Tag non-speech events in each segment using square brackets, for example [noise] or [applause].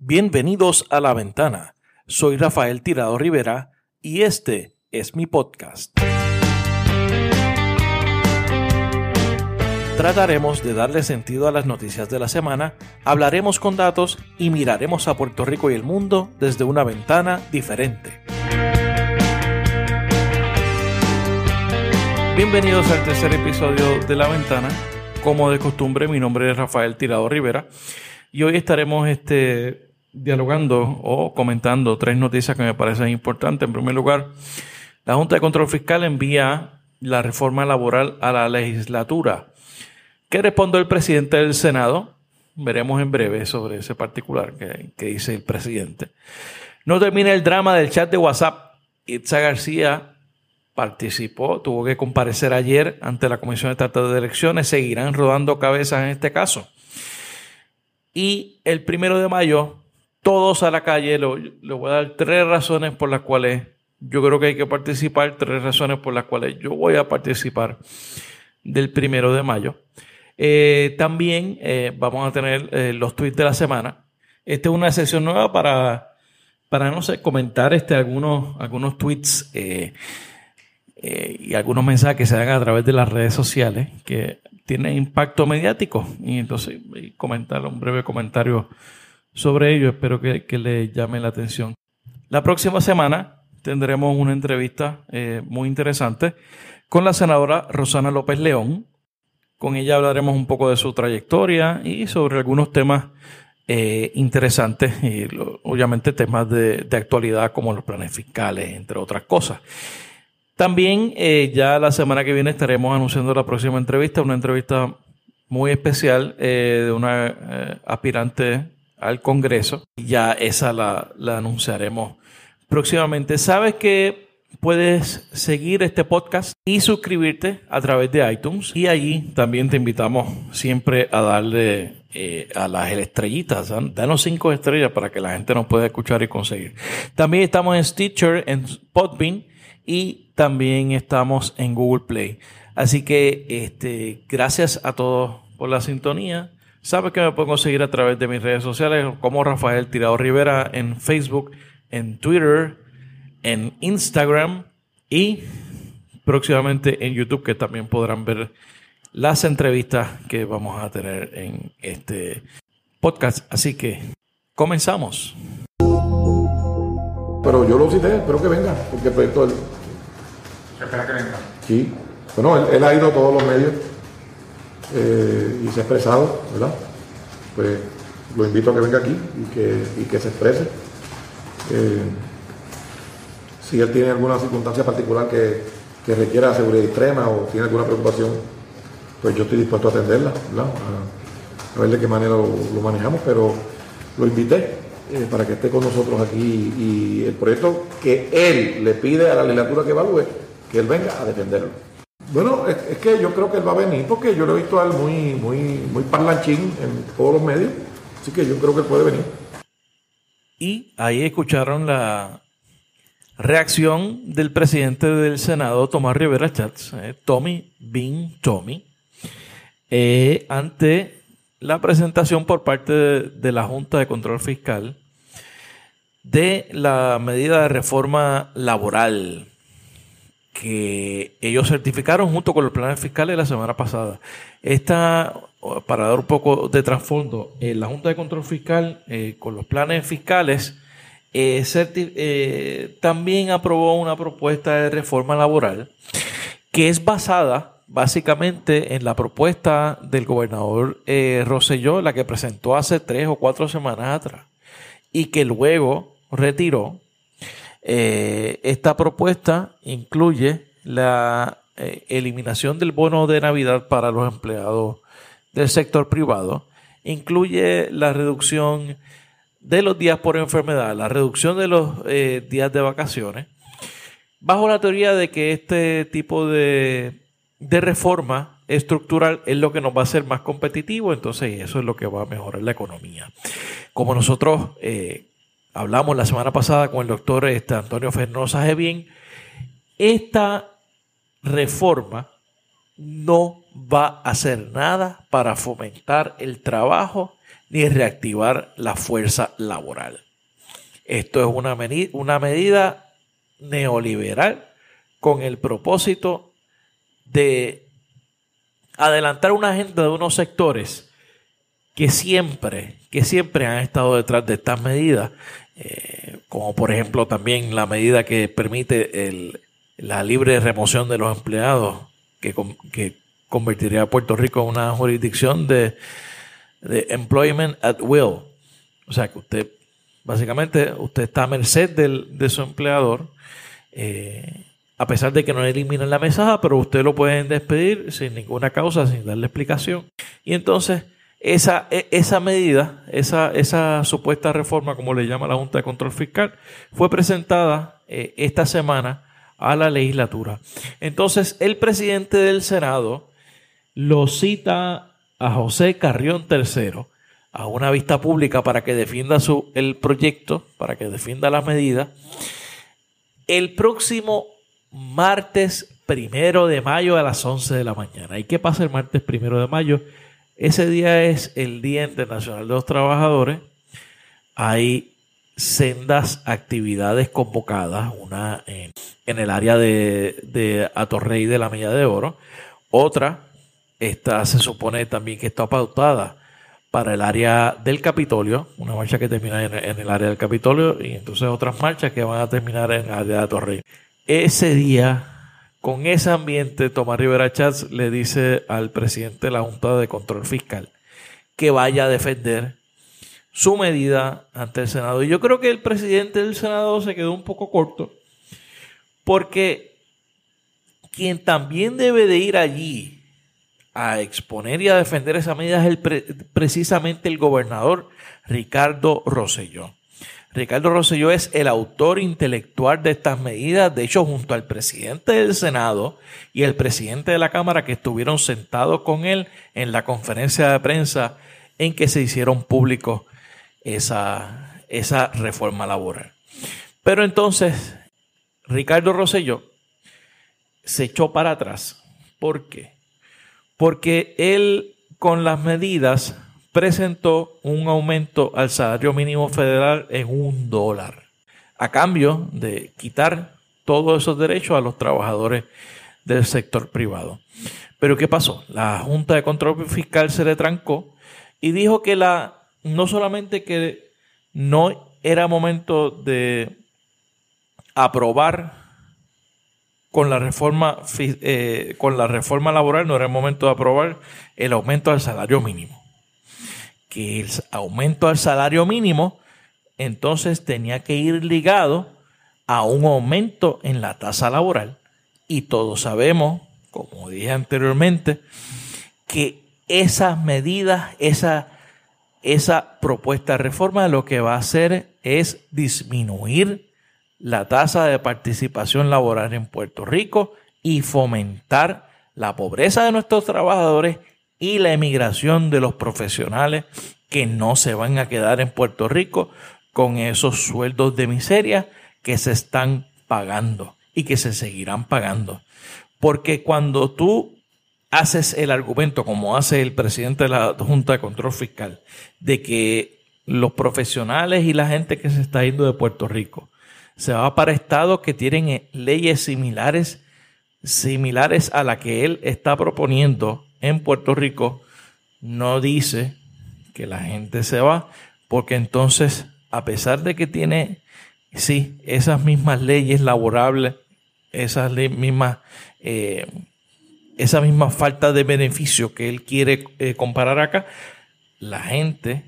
Bienvenidos a La Ventana. Soy Rafael Tirado Rivera y este es mi podcast. Trataremos de darle sentido a las noticias de la semana, hablaremos con datos y miraremos a Puerto Rico y el mundo desde una ventana diferente. Bienvenidos al tercer episodio de La Ventana. Como de costumbre, mi nombre es Rafael Tirado Rivera y hoy estaremos este, dialogando o comentando tres noticias que me parecen importantes. En primer lugar, la Junta de Control Fiscal envía la reforma laboral a la legislatura. ¿Qué responde el presidente del Senado? Veremos en breve sobre ese particular que, que dice el presidente. No termina el drama del chat de WhatsApp. Itza García participó, tuvo que comparecer ayer ante la Comisión de Estatal de Elecciones. Seguirán rodando cabezas en este caso. Y el primero de mayo todos a la calle. Le, voy a dar tres razones por las cuales yo creo que hay que participar, tres razones por las cuales yo voy a participar del primero de mayo. Eh, también eh, vamos a tener eh, los tweets de la semana. Esta es una sesión nueva para, para no sé, comentar este, algunos, algunos tweets y algunos mensajes que se dan a través de las redes sociales que tienen impacto mediático. Y entonces comentar un breve comentario sobre ello. Espero que, que le llame la atención. La próxima semana tendremos una entrevista eh, muy interesante con la senadora Rosana López León. Con ella hablaremos un poco de su trayectoria y sobre algunos temas eh, interesantes y obviamente temas de, actualidad como los planes fiscales, entre otras cosas. También eh, ya la semana que viene estaremos anunciando la próxima entrevista, una entrevista muy especial de una aspirante al Congreso. Ya esa la, anunciaremos próximamente. Sabes que puedes seguir este podcast y suscribirte a través de iTunes. Y allí también te invitamos siempre a darle eh, a las estrellitas. Danos cinco estrellas para que la gente nos pueda escuchar y conseguir. También estamos en Stitcher, en Podbean y también estamos en Google Play. Así que este, gracias a todos por la sintonía. Sabes que me puedo conseguir a través de mis redes sociales como Rafael Tirado Rivera en Facebook, en Twitter, en Instagram y próximamente en YouTube que también podrán ver las entrevistas que vamos a tener en este podcast. Así que comenzamos. Pero yo lo cité, espero que venga, porque el proyecto él... espera que venga. Sí. Bueno, él ha ido a todos los medios eh, y se ha expresado, ¿verdad? Pues lo invito a que venga aquí y que, y que se exprese. Eh, si él tiene alguna circunstancia particular que, que, requiera seguridad extrema o tiene alguna preocupación, pues yo estoy dispuesto a atenderla, ¿verdad? A, ver de qué manera lo, manejamos, pero lo invité eh, para que esté con nosotros aquí y el proyecto que él le pide a la legislatura que evalúe, que él venga a defenderlo. Bueno, es, que yo creo que él va a venir porque yo lo he visto a él muy, muy, muy parlanchín en todos los medios. Así que yo creo que él puede venir. Y ahí escucharon la reacción del presidente del Senado, Tomás Rivera Chats, eh, Tommy Bean Tommy, eh, ante la presentación por parte de la Junta de Control Fiscal de la medida de reforma laboral que ellos certificaron junto con los planes fiscales la semana pasada. Esta, para dar un poco de trasfondo, eh, la Junta de Control Fiscal eh, con los planes fiscales eh, también aprobó una propuesta de reforma laboral que es basada básicamente en la propuesta del gobernador Rosselló, la que presentó hace tres o cuatro semanas atrás y que luego retiró eh, esta propuesta incluye la eh, eliminación del bono de Navidad para los empleados del sector privado, incluye la reducción de los días por enfermedad, la reducción de los eh, días de vacaciones, bajo la teoría de que este tipo de, de, reforma estructural es lo que nos va a hacer más competitivo, entonces eso es lo que va a mejorar la economía. Como nosotros hablamos la semana pasada con el doctor este, Antonio Fernosa bien esta reforma no va a hacer nada para fomentar el trabajo ni reactivar la fuerza laboral. Esto es una, una medida neoliberal con el propósito de adelantar una agenda de unos sectores que siempre, que siempre han estado detrás de estas medidas, eh, como por ejemplo también la medida que permite la libre remoción de los empleados, que, que convertiría a Puerto Rico en una jurisdicción de, employment at will. O sea que usted, básicamente, usted está a merced de su empleador. Eh, a pesar de que no eliminen la mesada, pero usted lo pueden despedir sin ninguna causa, sin darle explicación. Y entonces, esa, e, esa medida, esa, esa supuesta reforma, como le llama la Junta de Control Fiscal, fue presentada eh, esta semana a la legislatura. Entonces, el presidente del Senado lo cita a José Carrión III a una vista pública para que defienda su, el proyecto, para que defienda la medida, el próximo martes primero de mayo a las 11 de la mañana. ¿Y qué pasa el martes primero de mayo? Ese día es el Día Internacional de los Trabajadores. Hay sendas actividades convocadas, una en, el área de, de Atorrey de la Milla de Oro, otra esta se supone también que está pautada para el área del Capitolio, una marcha que termina en, el área del Capitolio y entonces otras marchas que van a terminar en el área de Atorrey ese día, con ese ambiente, Tomás Rivera Chats le dice al presidente de la Junta de Control Fiscal que vaya a defender su medida ante el Senado. Y yo creo que el presidente del Senado se quedó un poco corto porque quien también debe de ir allí a exponer y a defender esa medida es precisamente el gobernador Ricardo Rosselló. Ricardo Rosselló es el autor intelectual de estas medidas, de hecho junto al presidente del Senado y el presidente de la Cámara que estuvieron sentados con él en la conferencia de prensa en que se hicieron públicos esa, esa reforma laboral. Pero entonces Ricardo Rosselló se echó para atrás. ¿Por qué? Porque él con las medidas presentó un aumento al salario mínimo federal en un dólar, a cambio de quitar todos esos derechos a los trabajadores del sector privado. Pero ¿qué pasó? La Junta de Control Fiscal se le trancó y dijo que la no solamente que no era momento de aprobar con la reforma eh, con la reforma laboral no era el momento de aprobar el aumento al salario mínimo que el aumento al salario mínimo entonces tenía que ir ligado a un aumento en la tasa laboral. Y todos sabemos, como dije anteriormente, que esas medidas, esa, esa propuesta de reforma lo que va a hacer es disminuir la tasa de participación laboral en Puerto Rico y fomentar la pobreza de nuestros trabajadores y la emigración de los profesionales que no se van a quedar en Puerto Rico con esos sueldos de miseria que se están pagando y que se seguirán pagando. Porque cuando tú haces el argumento, como hace el presidente de la Junta de Control Fiscal, de que los profesionales y la gente que se está yendo de Puerto Rico se va para estados que tienen leyes similares, similares a la que él está proponiendo en Puerto Rico no dice que la gente se va, porque entonces, a pesar de que tiene, sí, esas mismas leyes laborables, esas mismas, eh, esa misma falta de beneficio que él quiere eh, comparar acá, la gente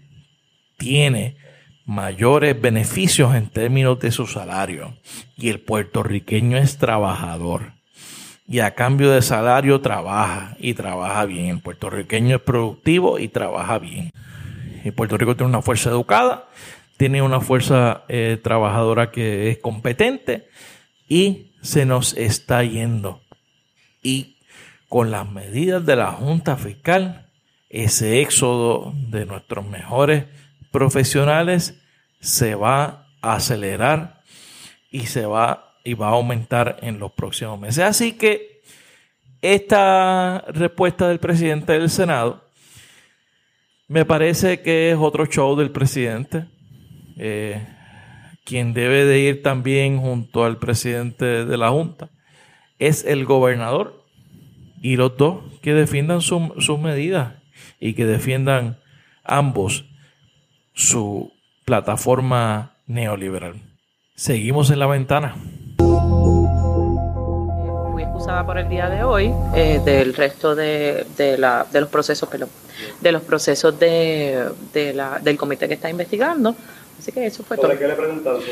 tiene mayores beneficios en términos de su salario. Y el puertorriqueño es trabajador y a cambio de salario trabaja y trabaja bien. El puertorriqueño es productivo y trabaja bien. Y Puerto Rico tiene una fuerza educada, tiene una fuerza eh, trabajadora que es competente y se nos está yendo. Y con las medidas de la Junta Fiscal, ese éxodo de nuestros mejores profesionales se va a acelerar y se va y va a aumentar en los próximos meses. Así que esta respuesta del presidente del Senado Me parece que es otro show del presidente. Eh, quien debe de ir también junto al presidente de la Junta es el gobernador y los dos que defiendan sus medidas y que defiendan ambos su plataforma neoliberal. Seguimos en la ventana. Fui excusada por el día de hoy eh, del resto de, la, de, los procesos, de los procesos de, la, del comité que está investigando. Así que eso fue todo. qué le preguntaron?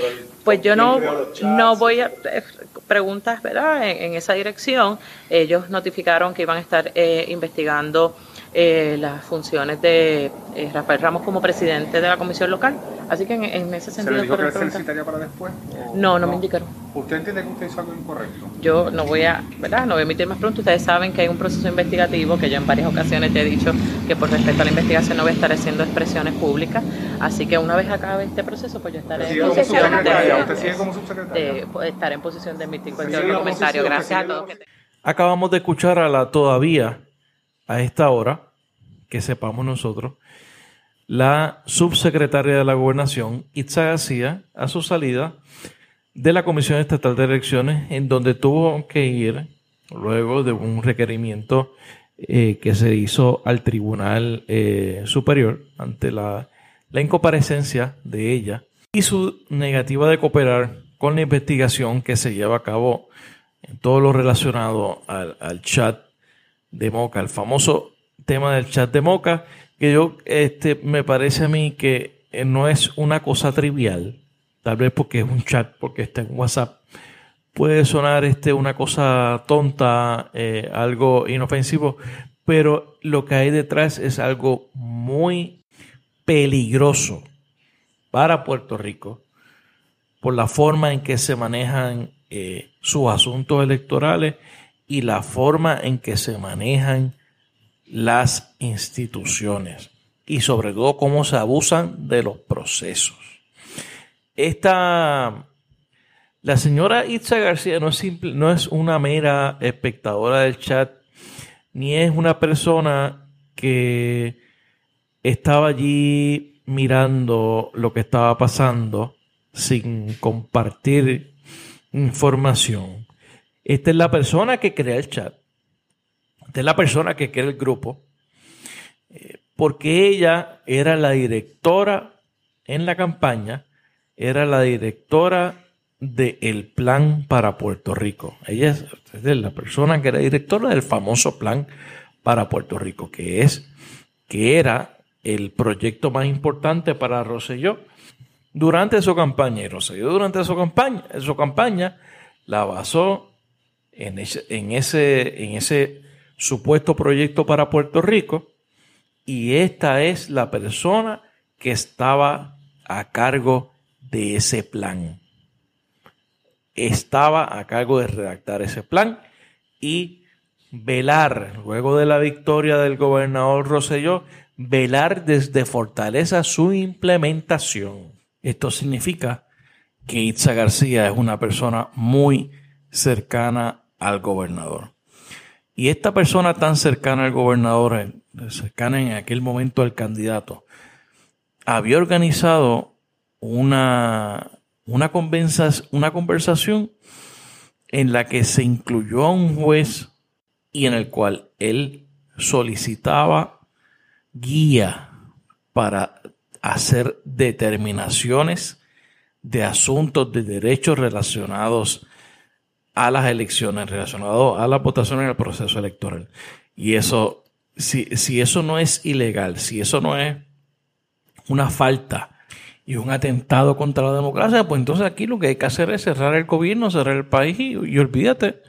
Pues yo no, no voy a eh, preguntas, ¿verdad? En, esa dirección. Ellos notificaron que iban a estar eh, investigando eh, las funciones de eh, Rafael Ramos como presidente de la comisión local. Así que en, ese sentido... ¿Se le dijo que se necesitaría para después? No, no me indicaron. ¿Usted entiende que usted hizo algo incorrecto? Yo no voy a, ¿verdad? No voy a emitir más pronto. Ustedes saben que hay un proceso investigativo que yo en varias ocasiones te he dicho que por respecto a la investigación no voy a estar haciendo expresiones públicas. Así que una vez acabe este proceso, pues yo estaré en posición de, ¿Usted sigue como subsecretaria? Pues, estar en posición de emitir cualquier comentario. Gracias a todos. Acabamos de escuchar a la todavía a esta hora, que sepamos nosotros, la subsecretaria de la Gobernación, Itza García, a su salida de la Comisión Estatal de Elecciones, en donde tuvo que ir luego de un requerimiento eh, que se hizo al Tribunal eh, Superior ante la, la incomparecencia de ella y su negativa de cooperar con la investigación que se lleva a cabo en todo lo relacionado al, al chat de Moca, el famoso tema del chat de Moca, que yo, este, me parece a mí que eh, no es una cosa trivial, tal vez porque es un chat, porque está en WhatsApp, puede sonar este, una cosa tonta, eh, algo inofensivo, pero lo que hay detrás es algo muy peligroso para Puerto Rico por la forma en que se manejan eh, sus asuntos electorales y la forma en que se manejan las instituciones y sobre todo cómo se abusan de los procesos. Esta, la señora Itza García no es, simple, no es una mera espectadora del chat, ni es una persona que estaba allí mirando lo que estaba pasando sin compartir información. Esta es la persona que crea el chat. Esta es la persona que crea el grupo. Eh, porque ella era la directora en la campaña, era la directora del plan para Puerto Rico. Ella es, la persona que era directora del famoso plan para Puerto Rico, que es, que era el proyecto más importante para Rosselló durante su campaña. Y Rosselló durante su campaña, su campaña la basó en ese, en ese, en ese supuesto proyecto para Puerto Rico. Y esta es la persona que estaba a cargo de ese plan. Estaba a cargo de redactar ese plan y velar, luego de la victoria del gobernador Roselló, velar desde Fortaleza su implementación. Esto significa que Itza García es una persona muy cercana al gobernador. Y esta persona tan cercana al gobernador, cercana en aquel momento al candidato, había organizado una, una, una conversación en la que se incluyó a un juez y en el cual él solicitaba guía para hacer determinaciones de asuntos de derechos relacionados a las elecciones, relacionados a la votación en el proceso electoral. Y eso, si, si eso no es ilegal, si eso no es una falta y un atentado contra la democracia, pues entonces aquí lo que hay que hacer es cerrar el gobierno, cerrar el país y, y olvídate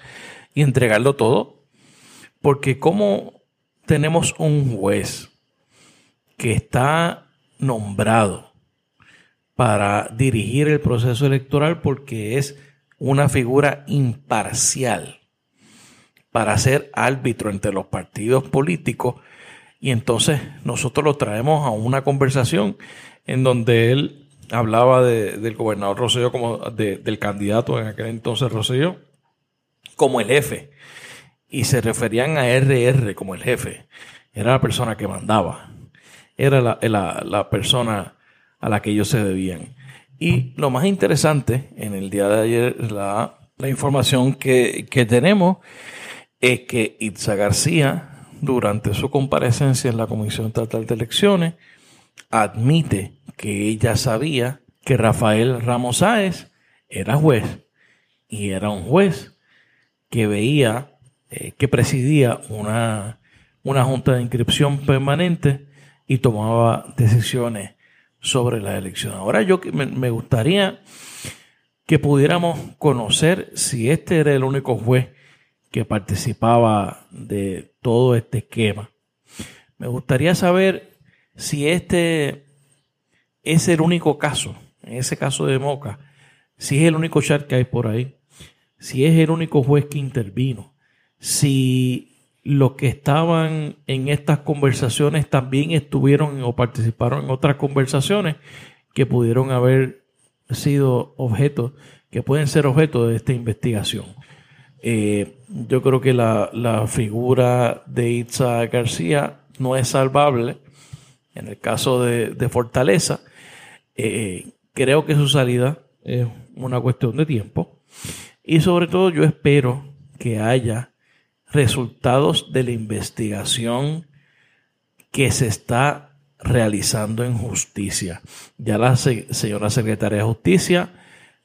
y entregarlo todo. Porque como tenemos un juez que está nombrado para dirigir el proceso electoral porque es una figura imparcial para ser árbitro entre los partidos políticos y entonces nosotros lo traemos a una conversación en donde él hablaba del gobernador Rosselló como del candidato en aquel entonces Rosselló como el jefe y se referían a RR como el jefe era la persona que mandaba era la, persona a la que ellos se debían. Y lo más interesante en el día de ayer, la, información que, que tenemos es que Itza García, durante su comparecencia en la Comisión Estatal de Elecciones, admite que ella sabía que Rafael Ramos Sáez era juez y era un juez que veía, eh, que presidía una, una junta de inscripción permanente y tomaba decisiones sobre la elección. Ahora yo me, gustaría que pudiéramos conocer si este era el único juez que participaba de todo este esquema. Me gustaría saber si este es el único caso, en ese caso de Moca, si es el único chat que hay por ahí, si es el único juez que intervino, si los que estaban en estas conversaciones también estuvieron o participaron en otras conversaciones que pudieron haber sido objeto, que pueden ser objeto de esta investigación. Eh, yo creo que la, figura de Itza García no es salvable. En el caso de, Fortaleza, eh, creo que su salida es una cuestión de tiempo. Y sobre todo yo espero que haya resultados de la investigación que se está realizando en justicia. Ya la señora secretaria de justicia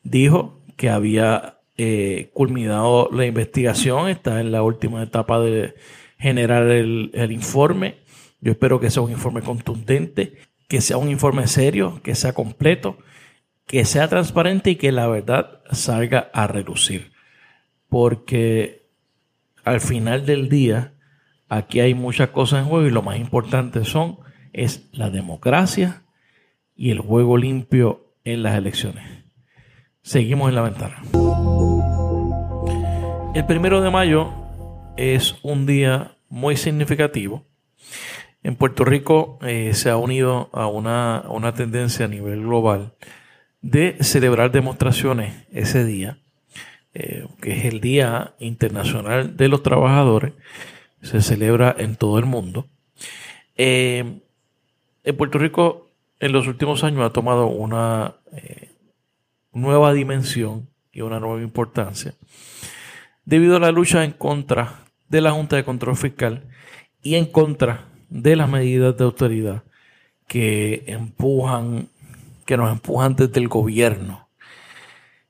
dijo que había eh, culminado la investigación, está en la última etapa de generar el, el informe. Yo espero que sea un informe contundente, que sea un informe serio, que sea completo, que sea transparente y que la verdad salga a relucir. Porque al final del día, aquí hay muchas cosas en juego y lo más importante son es la democracia y el juego limpio en las elecciones. Seguimos en la ventana. El primero de mayo es un día muy significativo. En Puerto Rico eh, se ha unido a una, a una tendencia a nivel global de celebrar demostraciones ese día eh, que es el Día Internacional de los Trabajadores, se celebra en todo el mundo. Eh, en Puerto Rico, en los últimos años, ha tomado una eh, nueva dimensión y una nueva importancia debido a la lucha en contra de la Junta de Control Fiscal y en contra de las medidas de autoridad que empujan, que nos empujan desde el gobierno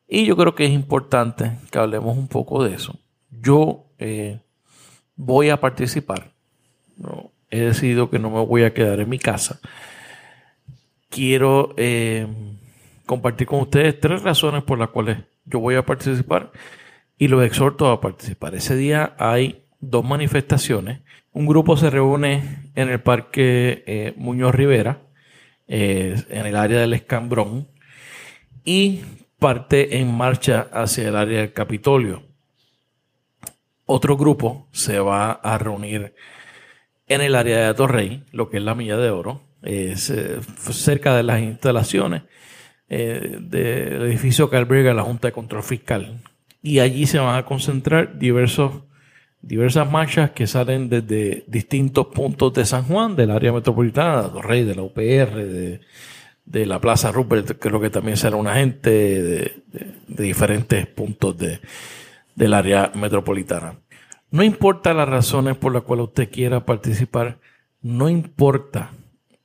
y yo creo que es importante que hablemos un poco de eso. Yo eh, voy a participar. He decidido que no me voy a quedar en mi casa. Quiero eh, compartir con ustedes tres razones por las cuales yo voy a participar y los exhorto a participar. Ese día hay dos manifestaciones. Un grupo se reúne en el Parque eh, Muñoz Rivera, en el área del Escambrón, y parte en marcha hacia el área del Capitolio. Otro grupo se va a reunir en el área de Torrey, lo que es la Milla de Oro, es, eh, cerca de las instalaciones eh, del edificio que alberga la Junta de Control Fiscal. Y allí se van a concentrar diversas marchas que salen desde distintos puntos de San Juan, del área metropolitana, de Torrey, de la UPR, de de la Plaza Rupert, creo que también será una gente de, diferentes puntos de, del área metropolitana. No importa las razones por las cuales usted quiera participar, no importa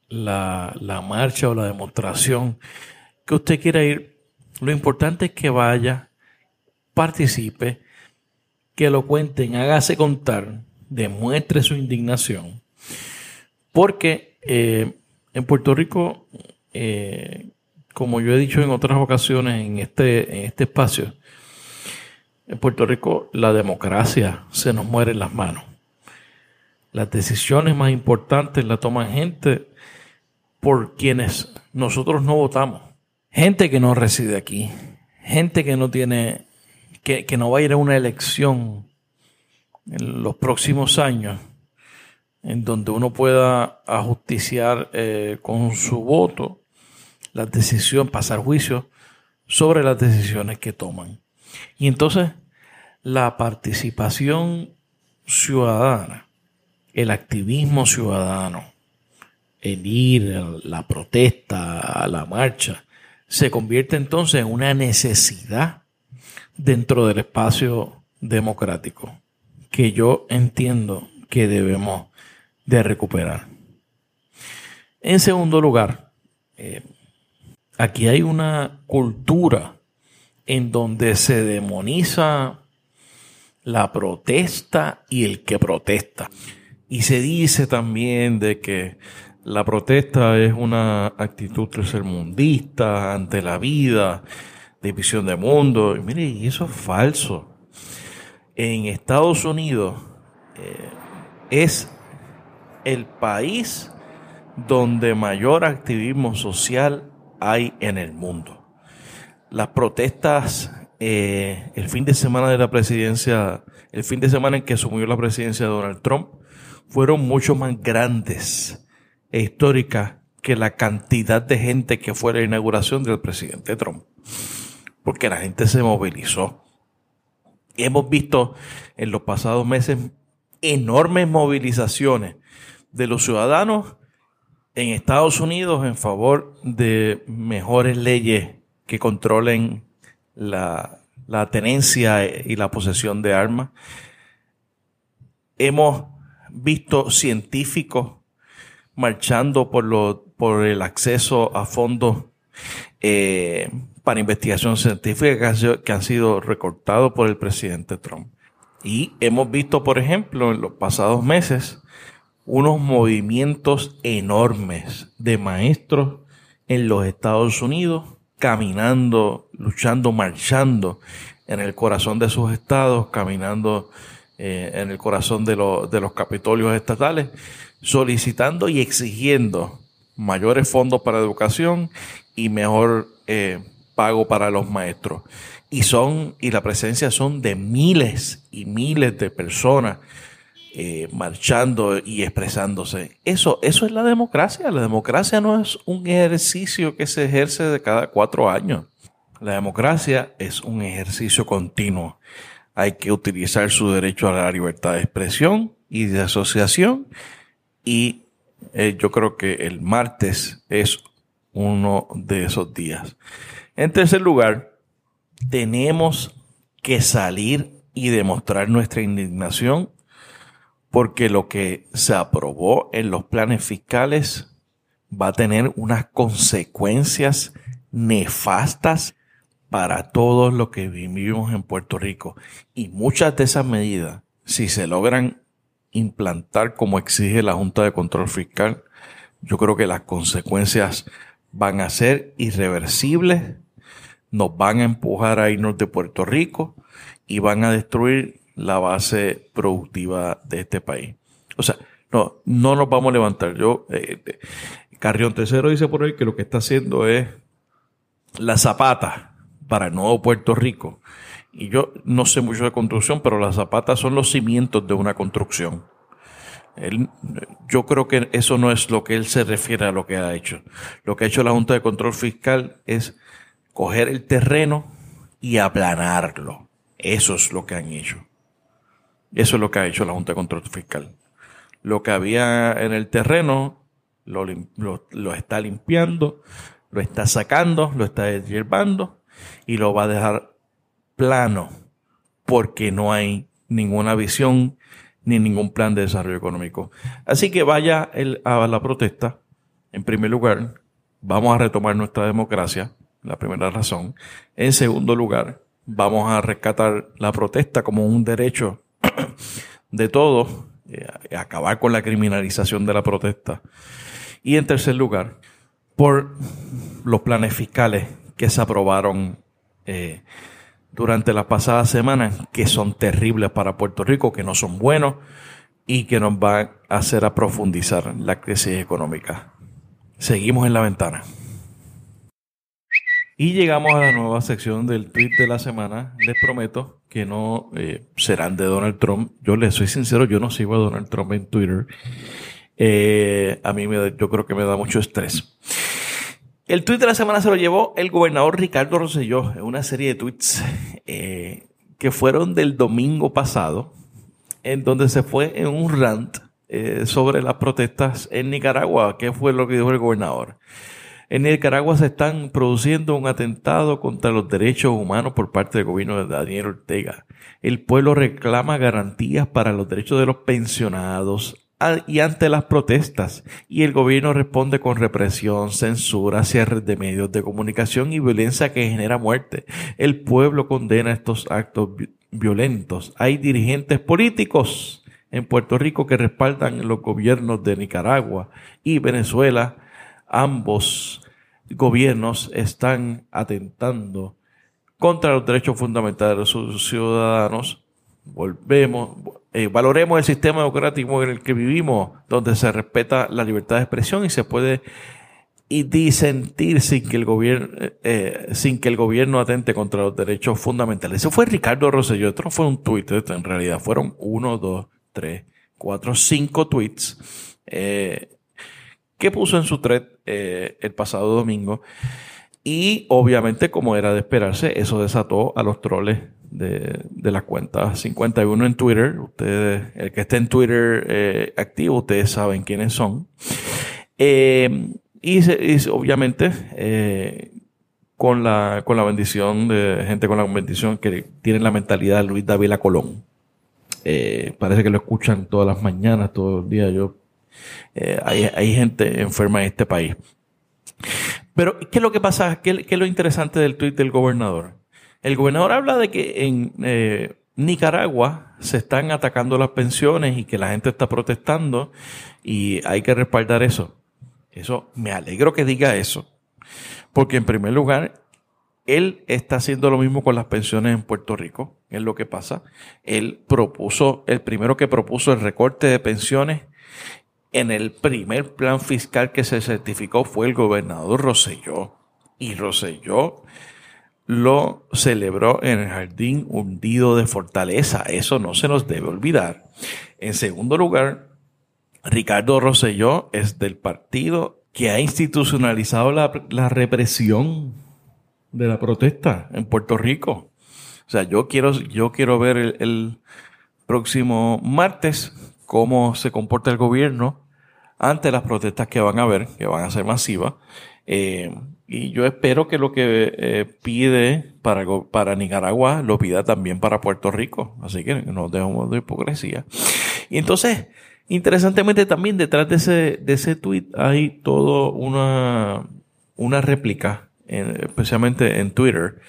la, la marcha o la demostración que usted quiera ir, lo importante es que vaya, participe, que lo cuenten, hágase contar, demuestre su indignación, porque eh, en Puerto Rico eh, como yo he dicho en otras ocasiones en este, en este espacio, en Puerto Rico la democracia se nos muere en las manos. Las decisiones más importantes las toman gente por quienes nosotros no votamos. Gente que no reside aquí. Gente que no tiene, que, que no va a ir a una elección en los próximos años en donde uno pueda ajusticiar eh, con su voto la decisión, pasar juicio sobre las decisiones que toman. Y entonces la participación ciudadana, el activismo ciudadano, el ir, la protesta, la marcha, se convierte entonces en una necesidad dentro del espacio democrático que yo entiendo que debemos de recuperar. En segundo lugar, eh, aquí hay una cultura en donde se demoniza la protesta y el que protesta. Y se dice también de que la protesta es una actitud tercermundista ante la vida, división de mundo. Y mire, y eso es falso. En Estados Unidos eh, es el país donde mayor activismo social hay en el mundo. Las protestas eh, el fin de semana de la presidencia, el fin de semana en que asumió la presidencia de Donald Trump, fueron mucho más grandes e históricas que la cantidad de gente que fue a la inauguración del presidente Trump. Porque la gente se movilizó. Hemos visto en los pasados meses enormes movilizaciones de los ciudadanos en Estados Unidos en favor de mejores leyes que controlen la, tenencia y la posesión de armas. Hemos visto científicos marchando por, el acceso a fondos eh, para investigación científica que han sido recortados por el presidente Trump. Y hemos visto, por ejemplo, en los pasados meses, unos movimientos enormes de maestros en los Estados Unidos, caminando, luchando, marchando en el corazón de sus estados, caminando eh, en el corazón de, de los capitolios estatales, solicitando y exigiendo mayores fondos para educación y mejor eh, pago para los maestros. Y son, y la presencia son de miles y miles de personas eh, marchando y expresándose. Eso, eso es la democracia. La democracia no es un ejercicio que se ejerce de cada cuatro años. La democracia es un ejercicio continuo. Hay que utilizar su derecho a la libertad de expresión y de asociación. Y eh, yo creo que el martes es uno de esos días. En tercer lugar, tenemos que salir y demostrar nuestra indignación porque lo que se aprobó en los planes fiscales va a tener unas consecuencias nefastas para todos los que vivimos en Puerto Rico. Y muchas de esas medidas, si se logran implantar como exige la Junta de Control Fiscal, yo creo que las consecuencias van a ser irreversibles nos van a empujar a irnos de Puerto Rico y van a destruir la base productiva de este país. O sea, no, no nos vamos a levantar. Yo, eh, eh, Carrión Tercero dice por ahí que lo que está haciendo es la zapata para el nuevo Puerto Rico. Y yo no sé mucho de construcción, pero las zapatas son los cimientos de una construcción. yo creo que eso no es lo que él se refiere a lo que ha hecho. Lo que ha hecho la Junta de Control Fiscal es coger el terreno y aplanarlo. Eso es lo que han hecho. Eso es lo que ha hecho la Junta de Control Fiscal. Lo que había en el terreno lo, está limpiando, lo está sacando, lo está hierbando y lo va a dejar plano porque no hay ninguna visión ni ningún plan de desarrollo económico. Así que vaya a la protesta. En primer lugar, vamos a retomar nuestra democracia la primera razón. En segundo lugar, vamos a rescatar la protesta como un derecho [coughs] de todos, eh, acabar con la criminalización de la protesta. Y en tercer lugar, por los planes fiscales que se aprobaron eh, durante las pasadas semanas, que son terribles para Puerto Rico, que no son buenos y que nos van a hacer a profundizar la crisis económica. Seguimos en la ventana. Y llegamos a la nueva sección del tweet de la semana. Les prometo que no eh, serán de Donald Trump. Yo les soy sincero, yo no sigo a Donald Trump en Twitter. Eh, a mí me, yo creo que me da mucho estrés. El tweet de la semana se lo llevó el gobernador Ricardo Rosselló en una serie de tweets eh, que fueron del domingo pasado, en donde se fue en un rant sobre las protestas en Nicaragua. ¿Qué fue lo que dijo el gobernador? En Nicaragua se están produciendo un atentado contra los derechos humanos por parte del gobierno de Daniel Ortega. El pueblo reclama garantías para los derechos de los pensionados y ante las protestas y el gobierno responde con represión, censura, cierre de medios de comunicación y violencia que genera muerte. El pueblo condena estos actos violentos. Hay dirigentes políticos en Puerto Rico que respaldan los gobiernos de Nicaragua y Venezuela. Ambos gobiernos están atentando contra los derechos fundamentales de sus ciudadanos. Volvemos, eh, valoremos el sistema democrático en el que vivimos, donde se respeta la libertad de expresión y se puede y disentir sin que el gobierno eh, eh, sin que el gobierno atente contra los derechos fundamentales. Eso fue Ricardo Rosselló, esto no fue un tuit, en realidad fueron uno, dos, tres, cuatro, cinco tweets eh, que puso en su thread el pasado domingo. Y obviamente, como era de esperarse, eso desató a los troles de, de la cuenta 51 en Twitter. Ustedes, el que esté en Twitter activo, ustedes saben quiénes son. Eh, y, obviamente eh, con, la, con la bendición de gente con la bendición que tienen la mentalidad de Luis David Colón. Eh, parece que lo escuchan todas las mañanas, todo el día. Yo, eh, hay, gente enferma en este país. Pero, ¿qué es lo que pasa? ¿Qué, ¿Qué, es lo interesante del tuit del gobernador? El gobernador habla de que en Nicaragua se están atacando las pensiones y que la gente está protestando y hay que respaldar eso. Eso, me alegro que diga eso. Porque en primer lugar, él está haciendo lo mismo con las pensiones en Puerto Rico. Es lo que pasa. Él propuso, el primero que propuso el recorte de pensiones en el primer plan fiscal que se certificó fue el gobernador Roselló. Y Roselló lo celebró en el jardín hundido de Fortaleza. Eso no se nos debe olvidar. En segundo lugar, Ricardo Rosselló es del partido que ha institucionalizado la, represión de la protesta en Puerto Rico. O sea, yo quiero, yo quiero ver el, próximo martes cómo se comporta el gobierno ante las protestas que van a haber, que van a ser masivas. Eh, y yo espero que lo que eh, pide para, Nicaragua lo pida también para Puerto Rico. Así que no dejemos de hipocresía. Y entonces, Interesantemente también detrás de ese, de ese tweet hay todo una, una réplica, especialmente en Twitter,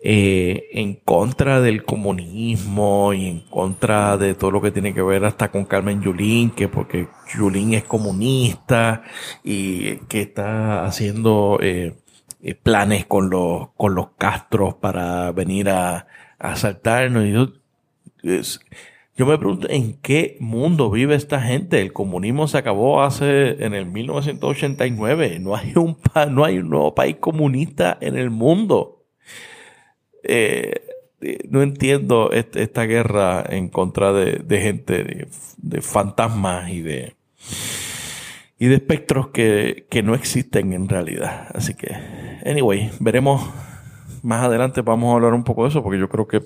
eh, en contra del comunismo y en contra de todo lo que tiene que ver hasta con Carmen Yulín, que porque Yulín es comunista y que está haciendo eh, eh, planes con los, con los Castros para venir a, asaltarnos. Y yo, yo me pregunto en qué mundo vive esta gente. El comunismo se acabó hace en el 1989. No hay un no hay un nuevo país comunista en el mundo. Eh, eh, no entiendo esta guerra en contra de, gente, de, fantasmas y de y de espectros que, que no existen en realidad. Así que, anyway, veremos más adelante. Vamos a hablar un poco de eso porque yo creo que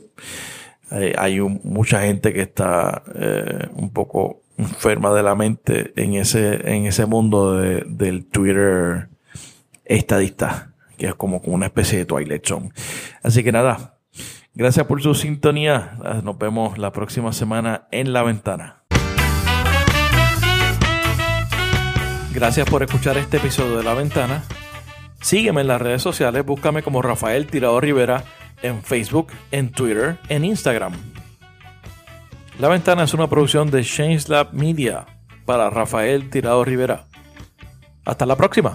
hay mucha gente que está eh, un poco enferma de la mente en ese, en ese mundo del Twitter estadista, que es como, como una especie de Twilight Zone. Así que nada, gracias por su sintonía. Nos vemos la próxima semana en La Ventana. Gracias por escuchar este episodio de La Ventana. Sígueme en las redes sociales, búscame como Rafael Tirado Rivera en Facebook, en Twitter, en Instagram. La Ventana es una producción de Change Lab Media para Rafael Tirado Rivera. Hasta la próxima.